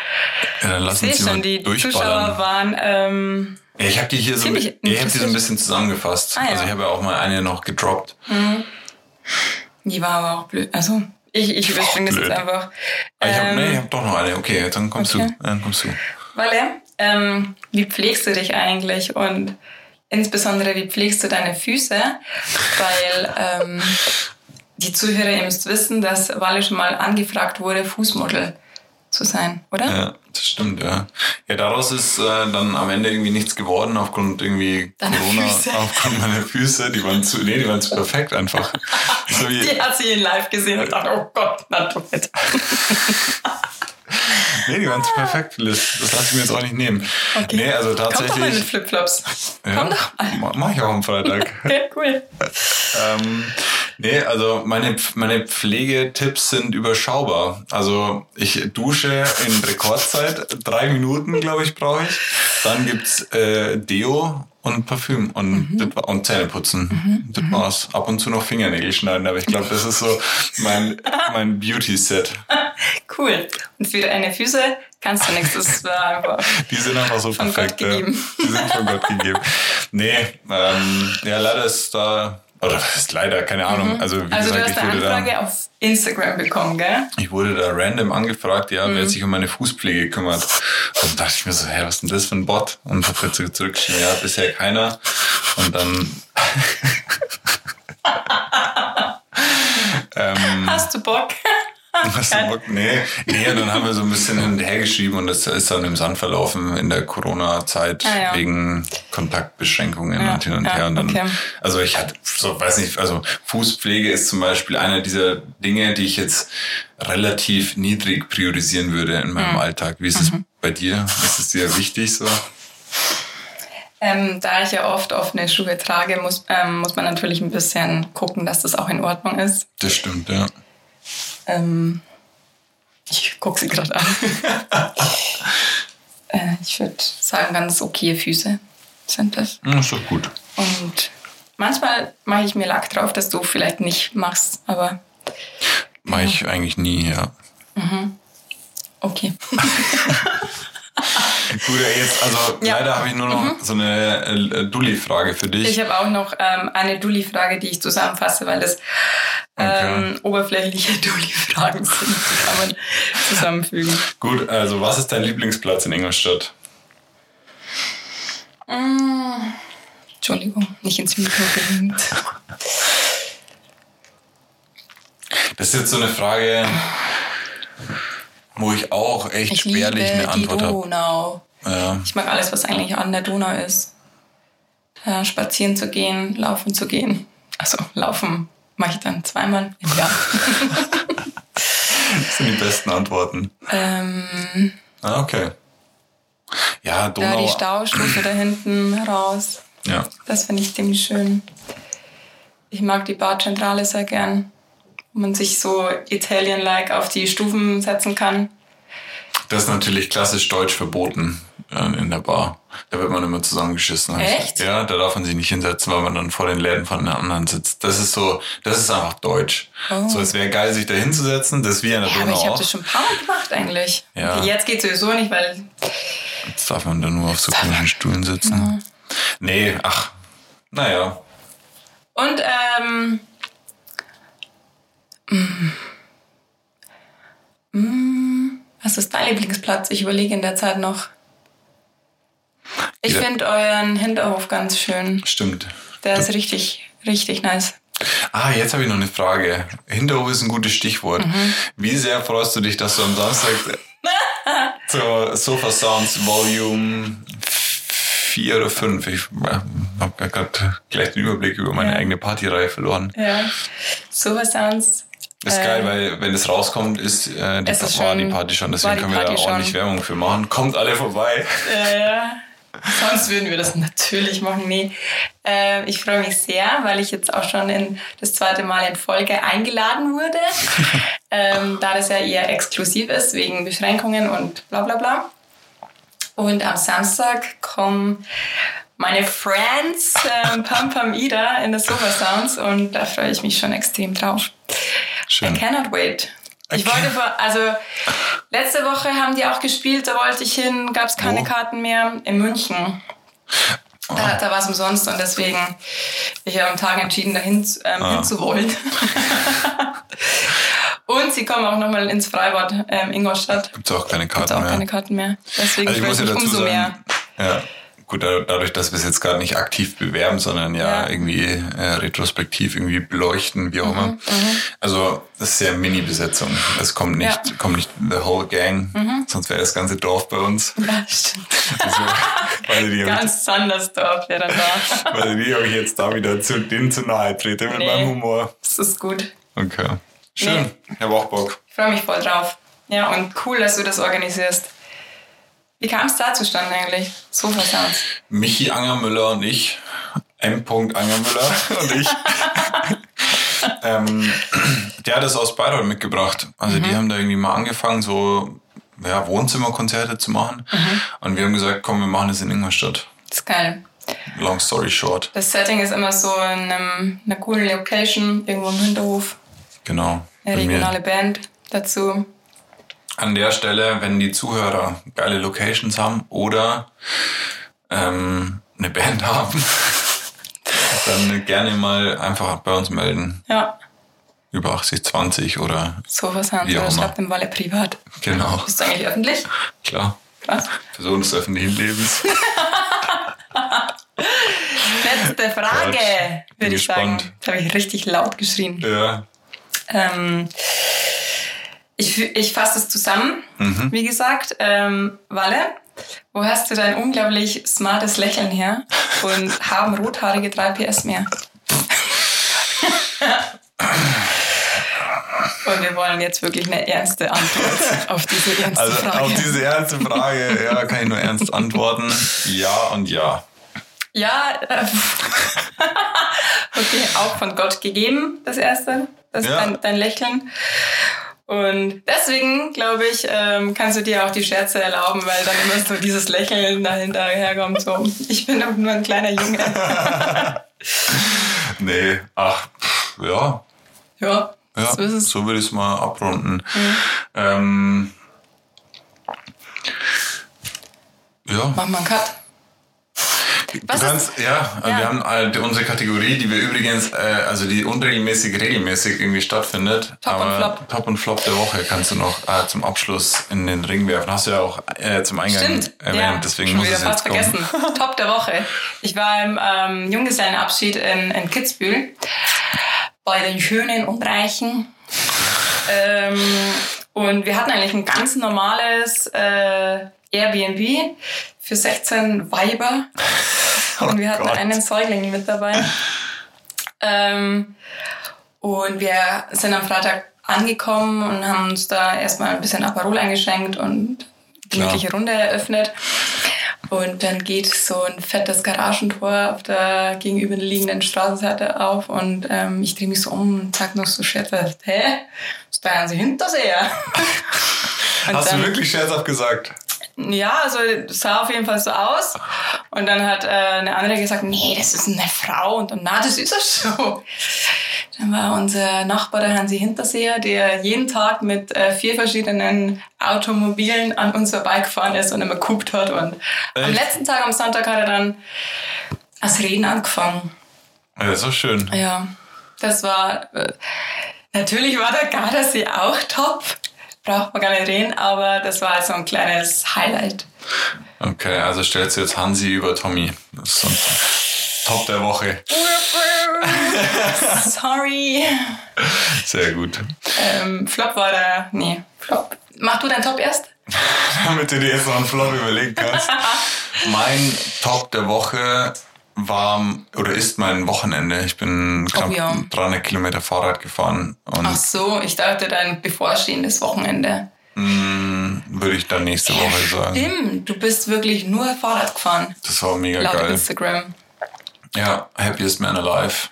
Ja, dann Ich lass sehe uns schon, die Zuschauer waren. Ähm, Ja, ich habe die hier so, ich hab die so ein bisschen zusammengefasst. Ah, ja. Also ich habe ja auch mal eine noch gedroppt. die war aber auch blöd. Also, ich, ich überspringe das jetzt einfach. Ah, ich hab, Ähm, nee, ich habe doch noch eine. Okay, dann kommst okay. du. Dann kommst du. Walle, ähm, wie pflegst du dich eigentlich und insbesondere wie pflegst du deine Füße? Weil ähm, die Zuhörer, ihr müsst wissen, dass Walle schon mal angefragt wurde, Fußmodel zu sein, oder? Ja, das stimmt, ja. Ja, daraus ist äh, dann am Ende irgendwie nichts geworden aufgrund irgendwie Deiner Corona, Füße. aufgrund meiner Füße. Die waren zu, nee, die waren zu perfekt einfach. So wie, Die hat sie in live gesehen und dachte, oh Gott, na du nee, die waren zu perfekt, Liz. Das lasse ich mir jetzt auch nicht nehmen. Okay. Nee, also Komm doch mal mit tatsächlich. Flipflops. Ja, Komm doch mal. ma- Mach ich auch am Freitag. Okay, cool. Ähm, nee, also meine, meine Pflegetipps sind überschaubar. Also ich dusche in Rekordzeit, drei Minuten, glaube ich, brauche ich. Dann gibt's äh, Deo und Parfüm und, war, und Zähneputzen. Das war's. Ab und zu noch Fingernägel schneiden, aber ich glaube, das ist so mein, mein Beauty-Set. Cool. Und für deine Füße kannst du nichts. Das war einfach. Die sind einfach so Von perfekt. Gott gegeben. Die sind von Gott gegeben. Nee, ähm, ja, leider ist da, oder was ist leider, keine Ahnung. Also, wie Also du gesagt, hast ich eine wurde da. Anfrage auf Instagram bekommen, gell? Ich wurde da random angefragt, ja, Mhm. wer sich um meine Fußpflege kümmert. Und dachte ich mir so, hä, was ist denn das für ein Bot? Und hab dazu zurückgeschrieben, ja, bisher keiner. Und dann. ähm, Hast du Bock? Hast du Bock? Nee, nee, und dann haben wir so ein bisschen hin und her geschrieben und das ist dann im Sand verlaufen in der Corona-Zeit Ah, ja. wegen Kontaktbeschränkungen Ja, und hin und ja, her. Und dann, okay. Also ich hatte, so weiß nicht, also Fußpflege ist zum Beispiel einer dieser Dinge, die ich jetzt relativ niedrig priorisieren würde in Mhm. meinem Alltag. Wie ist es bei dir? Ist es dir wichtig so? Ähm, da ich ja oft offene Schuhe trage, muss, ähm, muss man natürlich ein bisschen gucken, dass das auch in Ordnung ist. Das stimmt, ja. Ähm, ich gucke sie gerade an. äh, ich würde sagen, ganz okay Füße sind das. Hm, Ist doch gut. Und manchmal mache ich mir Lack drauf, dass du vielleicht nicht machst, aber Mache ich eigentlich nie, ja. okay. Gut, ja, jetzt, also Ja. Mhm. leider habe ich nur noch so eine äh, Dulli-Frage für dich. Ich habe auch noch ähm, eine Dulli-Frage, die ich zusammenfasse, weil das ähm, oberflächliche Dulli-Fragen sind. Die kann man zusammenfügen. Gut, also was ist dein Lieblingsplatz in Ingolstadt? Entschuldigung, nicht ins Mikro gelingt. Das ist jetzt so eine Frage, wo ich auch echt Ich schwerlich liebe eine Antwort habe. Donau. Ja. Ich mag alles, was eigentlich an der Donau ist. Da spazieren zu gehen, laufen zu gehen. Also laufen mache ich dann zweimal im Jahr. Das sind die besten Antworten. Ähm, Ah, okay. Ja, Donau. die Staustufe da hinten raus. Ja. Das finde ich ziemlich schön. Ich mag die Barzentrale sehr gern. Wo man sich so Italian-like auf die Stufen setzen kann. Das ist natürlich klassisch deutsch verboten äh, in der Bar. Da wird man immer zusammengeschissen. Echt? Ja, da darf man sich nicht hinsetzen, weil man dann vor den Läden von den anderen sitzt. Das ist so, das ist einfach deutsch. Oh. So, es wäre geil, sich da hinzusetzen. Das ist wie an der Ja, aber Donau ich habe das schon ein paar Mal gemacht eigentlich. Ja. Okay, jetzt geht sowieso nicht, weil Jetzt darf man da nur auf so komischen Stühlen sitzen. Nee, ach, naja. Und ähm, was ist dein Lieblingsplatz? Ich überlege in der Zeit noch. Ich Ja. finde euren Hinterhof ganz schön. Stimmt. Der ist richtig, richtig nice. Ah, jetzt habe ich noch eine Frage. Hinterhof ist ein gutes Stichwort. Mhm. Wie sehr freust du dich, dass du am Samstag zur Sofa Sounds Volume 4 oder 5, ich habe gerade gleich den Überblick über meine Ja. eigene Partyreihe verloren. Ja. Sofa Sounds. Ist äh, geil, weil wenn es rauskommt, ist, äh, die, ist war schon- die Party schon, deswegen können wir da ordentlich schon. Werbung für machen. Kommt alle vorbei. Äh, sonst würden wir das natürlich machen. Nee. Äh, ich freue mich sehr, weil ich jetzt auch schon in das zweite Mal in Folge eingeladen wurde. ähm, da das ja eher exklusiv ist, wegen Beschränkungen und bla bla bla. Und am Samstag kommen meine Friends ähm, Pam Pam Ida in das Sofa Sounds und da freue ich mich schon extrem drauf. I Schön. cannot wait. Ich I wollte, vor, also letzte Woche haben die auch gespielt, da wollte ich hin, gab es keine Wo? Karten mehr in München. Da, da war es umsonst und deswegen ich habe am Tag entschieden, dahin ähm, Ah. hinzuwollen. und sie kommen auch nochmal ins Freibad ähm, Ingolstadt. Gibt's auch keine Gibt's Karten auch mehr. keine Karten mehr. Deswegen Also ich muss ja dazu umso mehr. sagen, ja, gut, da- dadurch, dass wir es jetzt gerade nicht aktiv bewerben, sondern ja, Ja. irgendwie äh, retrospektiv irgendwie beleuchten, wie auch Mhm, immer. Also das ist ja Mini-Besetzung. Es kommt nicht, Ja. Mhm. kommt nicht the whole gang, sonst wäre das ganze Dorf bei uns. Ja, stimmt. Also, weil die, Ganz Sandersdorf wäre dann da. weil die euch jetzt da wieder zu denen zu nahe trete mit Nee. meinem Humor. Das ist gut. Okay. Schön. Ich habe auch Bock. Ich freue mich voll drauf. Ja, und cool, dass du das organisierst. Wie kam es da zustande eigentlich? Sofa Sounds. Michi Angermüller und ich, M. Angermüller und ich, ähm, der hat das aus Bayreuth mitgebracht. Also die haben da irgendwie mal angefangen, so ja, Wohnzimmerkonzerte zu machen. Und wir haben gesagt, komm, wir machen das in Ingolstadt. Das ist geil. Long story short. Das Setting ist immer so in einem, einer coolen Location, irgendwo im Hinterhof. Genau. Eine regionale Band dazu. An der Stelle, wenn die Zuhörer geile Locations haben oder ähm, eine Band haben, dann gerne mal einfach bei uns melden. Ja, Über 8020 oder Sofa Sounds. Wie auch Oder immer. schreibt im Walle privat. genau. Bist du eigentlich öffentlich? Klar. Krass. Person des öffentlichen Lebens. Letzte Frage, würde ich sagen. gespannt. Das habe ich richtig laut geschrien. ja. Ähm, ich ich fasse es zusammen. Mhm. Wie gesagt, ähm, Walle, wo hast du dein unglaublich smartes Lächeln her? Und haben Rothaarige 3 PS mehr? Und wir wollen jetzt wirklich eine ernste Antwort auf diese ernste Also Frage. auf diese ernste Frage, ja, kann ich nur ernst antworten. Ja und ja. ja, äh, okay, auch von Gott gegeben, das erste, das Ja. dein, dein Lächeln. Und deswegen, glaube ich, ähm, kannst du dir auch die Scherze erlauben, weil dann immer so dieses Lächeln dahinter herkommt. So, ich bin doch nur ein kleiner Junge. Nee, ach, ja. ja, Ja, so so würde ich es mal abrunden. Ähm, ja. Machen wir einen Cut. Was du kannst, ja, Ja. wir haben halt unsere Kategorie, die wir übrigens, äh, also die unregelmäßig regelmäßig irgendwie stattfindet. Top und aber Flop. Top und Flop der Woche kannst du noch äh, zum Abschluss in den Ring werfen. Hast du ja auch äh, zum Eingang Stimmt, erwähnt, ja, deswegen schon muss wieder es fast jetzt kommen. vergessen. Top der Woche. Ich war im ähm, Junggesellenabschied in, in Kitzbühel bei den Schönen und Reichen. ähm, und wir hatten eigentlich ein ganz normales äh, Airbnb für 16 Weiber. Und wir hatten Gott. einen Säugling mit dabei. Ähm, und wir sind am Freitag angekommen und haben uns da erstmal ein bisschen Aperol eingeschenkt und gemütliche Runde eröffnet. Und dann geht so ein fettes Garagentor auf der gegenüberliegenden Straßenseite auf und ähm, ich drehe mich so um und sag noch so scherzhaft, hä? Steuern Sie Hinterseher? Hast dann, du wirklich scherzhaft gesagt? Ja, also sah auf jeden Fall so aus. Und dann hat äh, eine andere gesagt, nee, das ist eine Frau. Und dann, na, das ist es so. Dann war unser Nachbar, der Hansi Hinterseher, der jeden Tag mit äh, vier verschiedenen Automobilen an uns vorbeigefahren ist und immer geguckt hat. Und Echt? am letzten Tag, am Sonntag, hat er dann als Reden angefangen. Ja, so schön. Ja, das war... Äh, natürlich war der Gardasee auch top braucht man gar nicht reden, aber das war so ein kleines Highlight. Okay, also stellst du jetzt Hansi über Tommy. Das ist so ein Top der Woche. Sorry. Sehr gut. Ähm, Flop war der. Nee, Flop. Mach du deinen Top erst? Damit du dir jetzt noch einen Flop überlegen kannst. mein Top der Woche war oder ist mein Wochenende. Ich bin knapp oh, ja. 300 Kilometer Fahrrad gefahren. Ach so, ich dachte dein bevorstehendes Wochenende. Mm, würde ich dann nächste Woche sagen. Stimmt, du bist wirklich nur Fahrrad gefahren. Das war mega laut geil. Instagram. Ja, happiest man alive.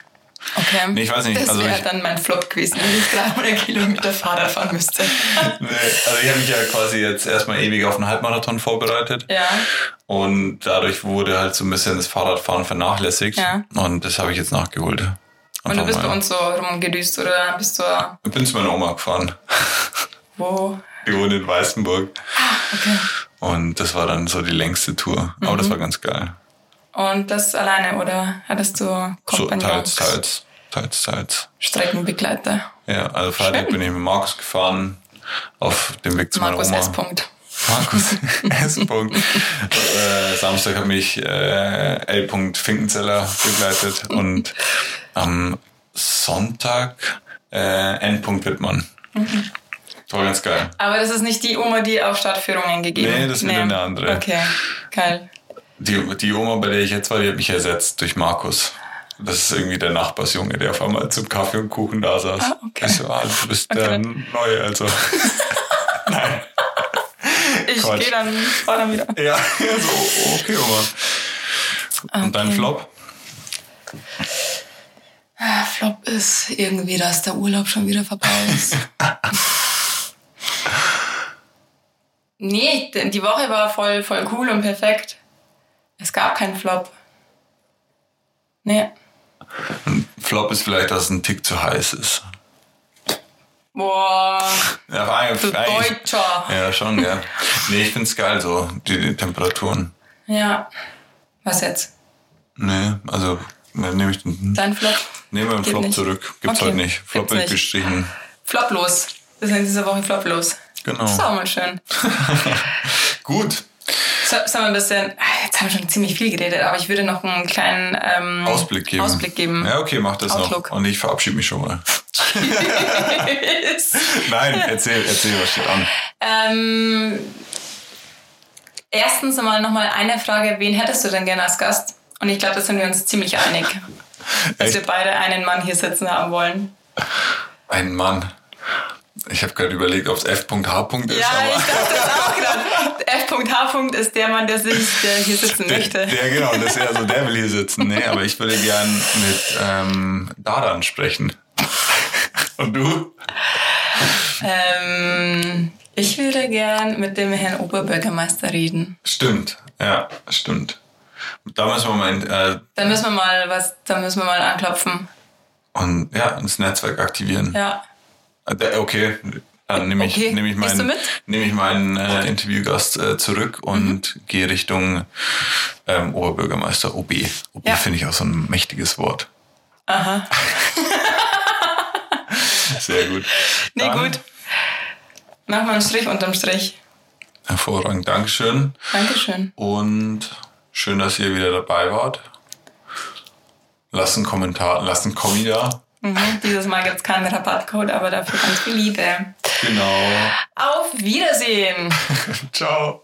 Okay. Nee, ich weiß nicht. Das also wäre dann mein Flop gewesen, wenn ich 300 Kilometer Fahrrad fahren müsste. nee, also ich habe mich ja quasi jetzt erstmal ewig auf einen Halbmarathon vorbereitet. Ja. Und dadurch wurde halt so ein bisschen das Fahrradfahren vernachlässigt. Ja. Und das habe ich jetzt nachgeholt. Einfach Und du bist mal. bei uns so rumgedüst oder bist du... Ich bin zu meiner Oma gefahren. Wo? Die wohnt in Weißenburg. Ah, okay. Und das war dann so die längste Tour. Aber mhm. das war ganz geil. Und das alleine oder hattest du Kompagnons? So, teils, teils, teils, teils. Streckenbegleiter. Ja, also Freitag bin ich mit Markus gefahren auf dem Weg zu Markus meiner Oma. Markus S. Markus S. äh, Samstag hat mich äh, L. Finkenzeller begleitet und am Sonntag äh, N. Wittmann. Mhm. War ganz geil. Aber das ist nicht die Oma, die auch Stadtführungen gegeben hat? Nee, das ist wieder nee. eine andere. Okay, geil. Die, die Oma, bei der ich jetzt war, die hat mich ersetzt durch Markus. Das ist irgendwie der Nachbarsjunge, der auf einmal zum Kaffee und Kuchen da saß. Ah, okay. Ich so, ah, du bist okay. der Neue, also. Nein. Ich gehe dann, fahr dann wieder. Ja, so, okay, Oma. Okay. Und dein Flop? Flop ist irgendwie, dass der Urlaub schon wieder vorbei ist. nee, die Woche war voll, voll cool und perfekt. Es gab keinen Flop. Nee. Ein Flop ist vielleicht, dass es ein Tick zu heiß ist. Boah. Ja, war du Deutscher. Ja, schon, ja. Nee, ich find's geil so, die, die Temperaturen. Ja. Was jetzt? Nee, also nehme ich den. Dein Flop? Nehmen wir den Flop nicht. zurück. Gibt's okay. heute nicht. Flop Gibt's wird gestrichen. Floplos. Wir sind diese Woche floplos. Genau. Das ist auch mal schön. Gut. So, sollen wir ein bisschen, ah, jetzt haben wir schon ziemlich viel geredet, aber ich würde noch einen kleinen ähm, Ausblick, geben. Ausblick geben. Ja, okay, mach das Outlook. noch. Und ich verabschiede mich schon mal. Nein, erzähl, erzähl, was steht an. Ähm, erstens einmal nochmal eine Frage, wen hättest du denn gerne als Gast? Und ich glaube, da sind wir uns ziemlich einig, dass wir beide einen Mann hier sitzen haben wollen. Einen Mann. Ich habe gerade überlegt, ob es F.H. ist. Ja, aber ich dachte das auch gerade. F.H. ist der Mann, der sich, der hier sitzen der, möchte. Der, genau, das ist ja so, der will hier sitzen. Nee, aber ich würde gern mit ähm, Dadan sprechen. Und du? Ähm, ich würde gern mit dem Herrn Oberbürgermeister reden. Stimmt, ja, stimmt. Da müssen wir mal. Äh, da müssen wir mal was, da müssen wir mal anklopfen. Und ja, das Netzwerk aktivieren. Ja. Äh, okay, dann nehme ich, okay. nehm ich meinen, nehm ich meinen äh, Interviewgast äh, zurück und mhm. gehe Richtung ähm, Oberbürgermeister OB. OB ja. finde ich auch so ein mächtiges Wort. Aha. Sehr gut. Nee, dann, gut. Mach mal einen Strich unterm Strich. Hervorragend, Dankeschön. Dankeschön. Und schön, dass ihr wieder dabei wart. Lasst einen Kommentar, lasst einen Kommi da. Mhm, dieses Mal gibt es keinen Rabattcode, aber dafür ganz viel Liebe. Genau. Auf Wiedersehen. Ciao.